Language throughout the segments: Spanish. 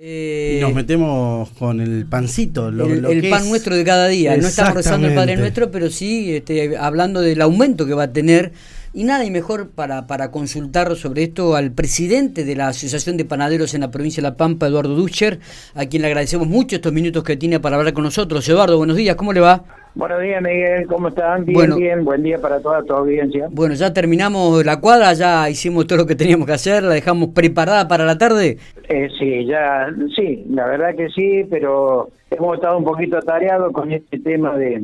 y nos metemos con el pancito. Lo, el, el pan nuestro de cada día. No estamos rezando el Padre Nuestro, pero sí este, hablando del aumento que va a tener. Y nada, y mejor para, para consultar sobre esto al presidente de la Asociación de Panaderos en la provincia de La Pampa, Eduardo Ducher, a quien le agradecemos mucho estos minutos que tiene para hablar con nosotros. Eduardo, buenos días, ¿cómo le va? Buenos días, Miguel, ¿cómo están? Bien, bien, buen día para toda tu audiencia. Bueno, ya terminamos la cuadra, ya hicimos todo lo que teníamos que hacer, la dejamos preparada para la tarde. Eh, sí, ya, sí, la verdad que sí, pero hemos estado un poquito atareados con este tema de,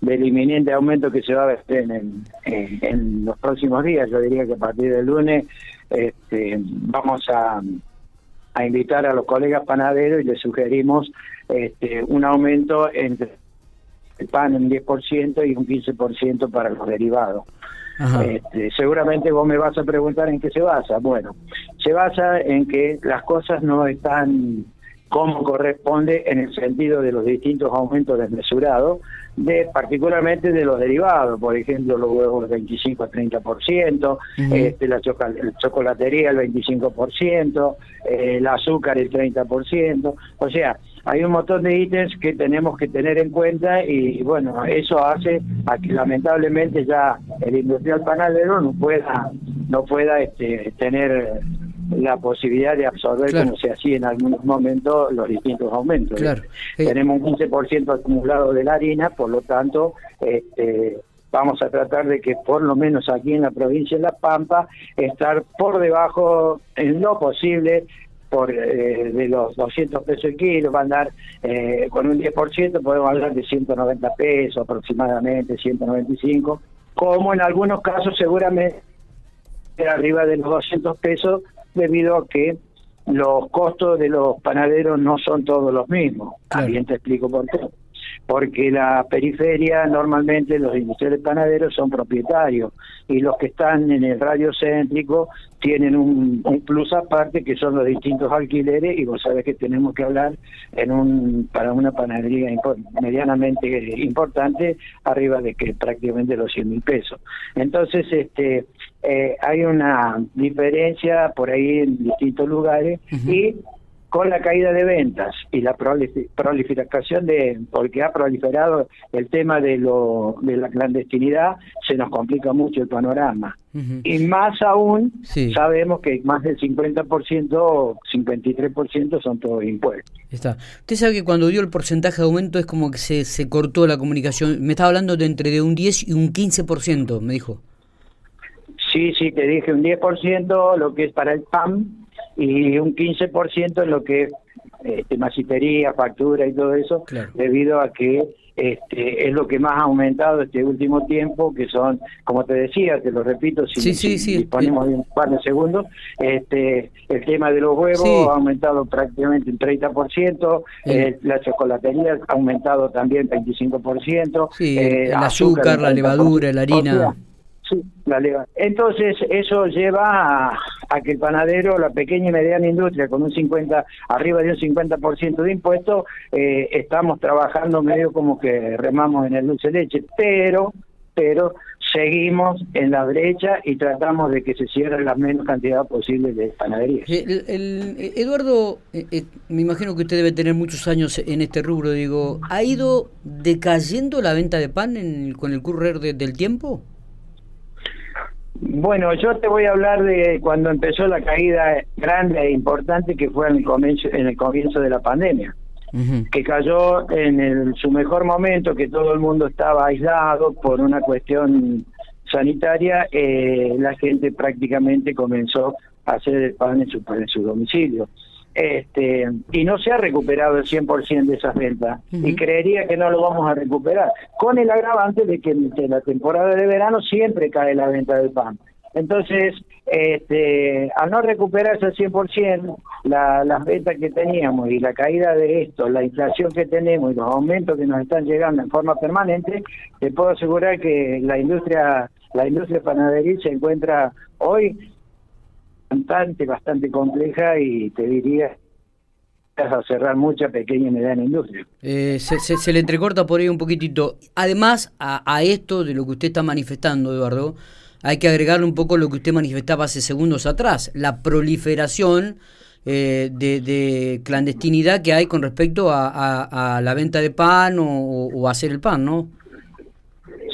del inminente aumento que se va a ver en, en, los próximos días. Yo diría que a partir del lunes este, vamos a, a invitar a los colegas panaderos y les sugerimos este, un aumento entre el pan en 10% y un 15% para los derivados. Este, seguramente vos me vas a preguntar en qué se basa. Bueno, se basa en que las cosas no están como corresponde en el sentido de los distintos aumentos desmesurados, de particularmente de los derivados, por ejemplo, los huevos del 25 a 30%, este, la chocolatería el 25%, eh, el azúcar el 30%, o sea, hay un montón de ítems que tenemos que tener en cuenta y bueno, eso hace a que lamentablemente ya el industrial panadero no pueda no pueda este, tener la posibilidad de absorber como se hacía en algunos momentos los distintos aumentos. Tenemos un 15% acumulado de la harina, por lo tanto, este, vamos a tratar de que por lo menos aquí en la provincia de La Pampa estar por debajo en lo posible por eh, de los 200 pesos el kilo, va a andar eh, con un 10%, podemos hablar de 190 pesos aproximadamente, 195, como en algunos casos seguramente arriba de los 200 pesos debido a que los costos de los panaderos no son todos los mismos. También te explico por qué porque la periferia normalmente los industriales panaderos son propietarios y los que están en el radio céntrico tienen un, plus aparte que son los distintos alquileres y vos sabés que tenemos que hablar en un para una panadería medianamente importante arriba de que prácticamente los 100 mil pesos. Entonces este eh, hay una diferencia por ahí en distintos lugares y con la caída de ventas y la proliferación de, porque ha proliferado el tema de, lo, de la clandestinidad, se nos complica mucho el panorama. Y más aún, sabemos que más del 50%, 53% son todos impuestos. Está. Usted sabe que cuando dio el porcentaje de aumento es como que se, se cortó la comunicación. Me estaba hablando de entre de un 10 y un 15%, me dijo. Sí, sí, te dije un 10%, lo que es para el PAM, y un 15% en lo que es este, masistería, factura y todo eso, debido a que este, es lo que más ha aumentado este último tiempo, que son, como te decía, te lo repito, si, disponemos de un par de segundos, este, el tema de los huevos ha aumentado prácticamente un 30%, eh, la chocolatería ha aumentado también 25%, eh, el azúcar, la levadura, la harina. Sí, la Entonces, eso lleva a, que el panadero, la pequeña y mediana industria, con un 50, arriba de un 50% de impuestos, eh, estamos trabajando medio como que remamos en el dulce leche, pero, pero seguimos en la brecha y tratamos de que se cierre la menos cantidad posible de panaderías. El, Eduardo, eh, eh, me imagino que usted debe tener muchos años en este rubro, digo, ¿ha ido decayendo la venta de pan con el currer del tiempo? Bueno, yo te voy a hablar de cuando empezó la caída grande e importante que fue en el comienzo, en el comienzo de la pandemia, que cayó en su mejor momento, que todo el mundo estaba aislado por una cuestión sanitaria, eh, la gente prácticamente comenzó a hacer el pan en su, en su domicilio este, y no se ha recuperado el 100% de esas ventas y creería que no lo vamos a recuperar, con el agravante de que en la temporada de verano siempre cae la venta del pan. Entonces, este, al no recuperarse al 100% la, las ventas que teníamos y la caída de esto, la inflación que tenemos y los aumentos que nos están llegando en forma permanente, te puedo asegurar que la industria la industria panadería se encuentra hoy bastante, bastante compleja y te diría a cerrar mucha pequeña y mediana industria. Eh, se, se, le entrecorta por ahí un poquitito. Además, a, a, esto de lo que usted está manifestando, Eduardo, hay que agregarle un poco lo que usted manifestaba hace segundos atrás, la proliferación eh, de, clandestinidad que hay con respecto a, la venta de pan o, hacer el pan, ¿no?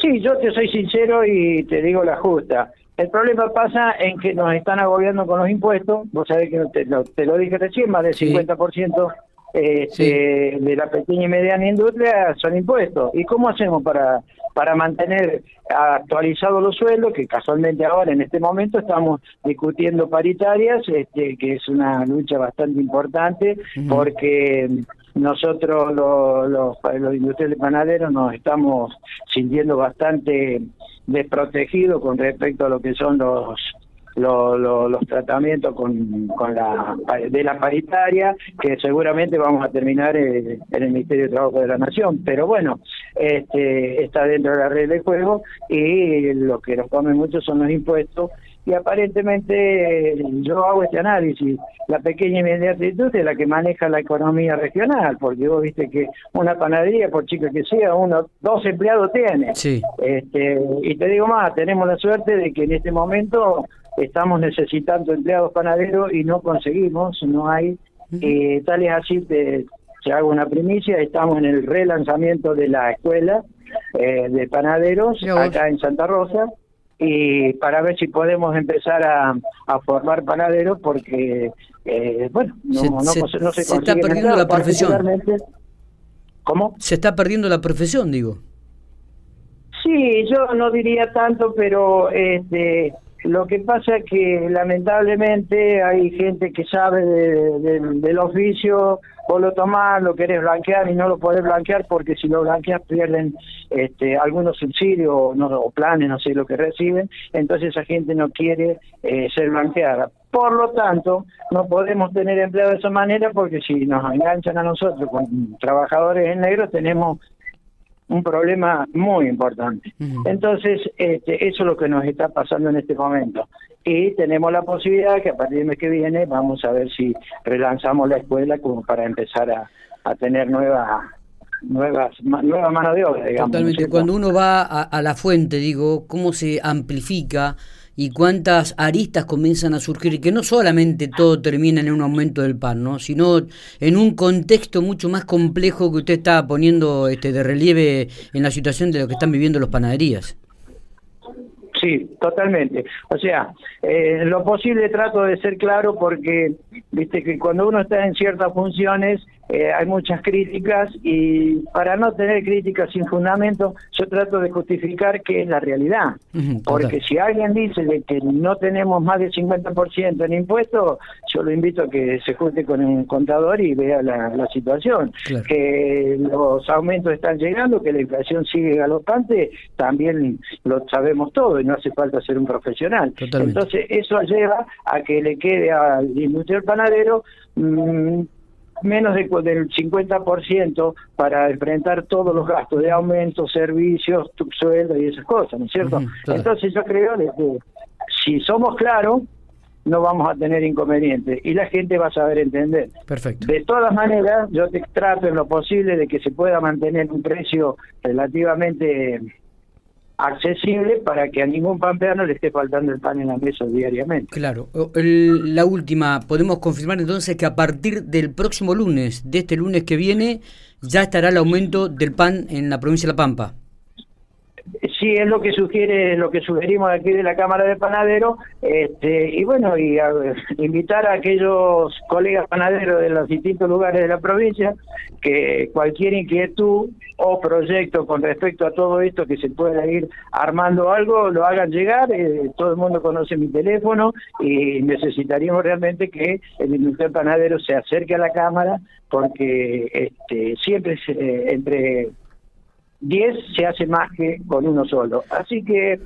Sí, yo te soy sincero y te digo la justa. El problema pasa en que nos están agobiando con los impuestos. Vos sabés que te lo, te lo dije recién, más del 50% este, de la pequeña y mediana industria son impuestos. ¿Y cómo hacemos para para mantener actualizados los sueldos, que casualmente ahora en este momento estamos discutiendo paritarias, este, que es una lucha bastante importante, porque nosotros los, los, los industriales panaderos nos estamos sintiendo bastante desprotegidos con respecto a lo que son los los tratamientos con, con la de la paritaria que seguramente vamos a terminar en el Ministerio de Trabajo de la Nación. Pero bueno este está dentro de la red de juego y lo que nos come mucho son los impuestos y aparentemente yo hago este análisis. La pequeña y mediana industria es la que maneja la economía regional porque vos viste que una panadería por chica que sea uno dos empleados tiene. Sí. este y te digo más tenemos la suerte de que en este momento estamos necesitando empleados panaderos y no conseguimos, no hay. Eh, tal es así, te, te, hago una primicia, estamos en el relanzamiento de la escuela eh, de panaderos acá en Santa Rosa y para ver si podemos empezar a, a formar panaderos porque, eh, bueno, no se, no, no se, está perdiendo la profesión. ¿Cómo? Se está perdiendo la profesión, digo. Sí, yo no diría tanto, pero este lo que pasa es que lamentablemente hay gente que sabe del oficio, vos lo tomás, lo querés blanquear y no lo podés blanquear porque si lo blanqueas pierden este, algunos subsidios no, o planes, no sé lo que reciben, entonces esa gente no quiere eh, ser blanqueada. Por lo tanto, no podemos tener empleo de esa manera porque si nos enganchan a nosotros con trabajadores en negro tenemos un problema muy importante. Entonces, este, eso es lo que nos está pasando en este momento. Y tenemos la posibilidad que a partir del mes que viene vamos a ver si relanzamos la escuela como para empezar a, a tener nuevas nuevas nueva mano de obra, digamos. Totalmente. Cuando uno va a, a la fuente, digo, cómo se amplifica y cuántas aristas comienzan a surgir, que no solamente todo termina en un aumento del pan, ¿no? sino en un contexto mucho más complejo que usted está poniendo este, de relieve en la situación de lo que están viviendo los panaderías. Sí, totalmente. O sea, eh, lo posible trato de ser claro porque, viste, que cuando uno está en ciertas funciones eh, hay muchas críticas y para no tener críticas sin fundamento, yo trato de justificar que es la realidad. Porque si alguien dice de que no tenemos más del 50% en impuestos, yo lo invito a que se junte con un contador y vea la, situación. Que los aumentos están llegando, que la inflación sigue galopante, también lo sabemos todo y no hace falta ser un profesional. Entonces, eso lleva a que le quede al industrial panadero mm, menos de, del 50% para enfrentar todos los gastos de aumento, servicios, sueldo y esas cosas, ¿no es cierto? Entonces yo creo que si somos claros, no vamos a tener inconvenientes y la gente va a saber entender. Perfecto. De todas maneras, yo te trato en lo posible de que se pueda mantener un precio relativamente accesible para que a ningún pampeano le esté faltando el pan en la mesa diariamente. Claro. la última, podemos confirmar entonces que a partir del próximo lunes, de este lunes que viene, ya estará el aumento del pan en la provincia de La Pampa. Sí, es lo que sugiere, lo que sugerimos aquí de la Cámara de Panaderos, este, y bueno, y invitar a aquellos colegas panaderos de los distintos lugares de la provincia que cualquier inquietud o proyecto con respecto a todo esto que se pueda ir armando algo, lo hagan llegar, eh, todo el mundo conoce mi teléfono y necesitaríamos realmente que el industrial panadero se acerque a la Cámara porque este, siempre entre 10 se hace más que con uno solo. Así que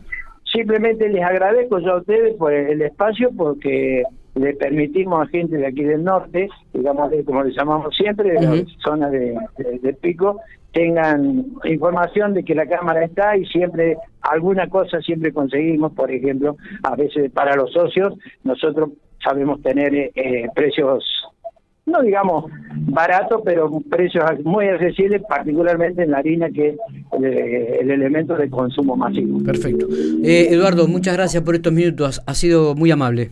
simplemente les agradezco yo a ustedes por el espacio porque le permitimos a gente de aquí del norte, digamos, como le llamamos siempre, de la zona de, Pico, tengan información de que la cámara está y siempre alguna cosa siempre conseguimos, por ejemplo, a veces para los socios nosotros sabemos tener eh, precios no digamos barato, pero precios muy accesibles, particularmente en la harina, que es eh, el, elemento de consumo masivo. Perfecto. Eh, Eduardo, muchas gracias por estos minutos, ha sido muy amable.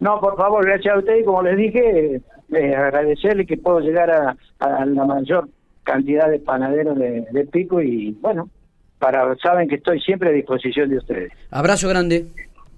No, por favor, gracias a ustedes y como les dije, eh, agradecerle que puedo llegar a, la mayor cantidad de panaderos de, de Pico y bueno, para saben que estoy siempre a disposición de ustedes. Abrazo grande.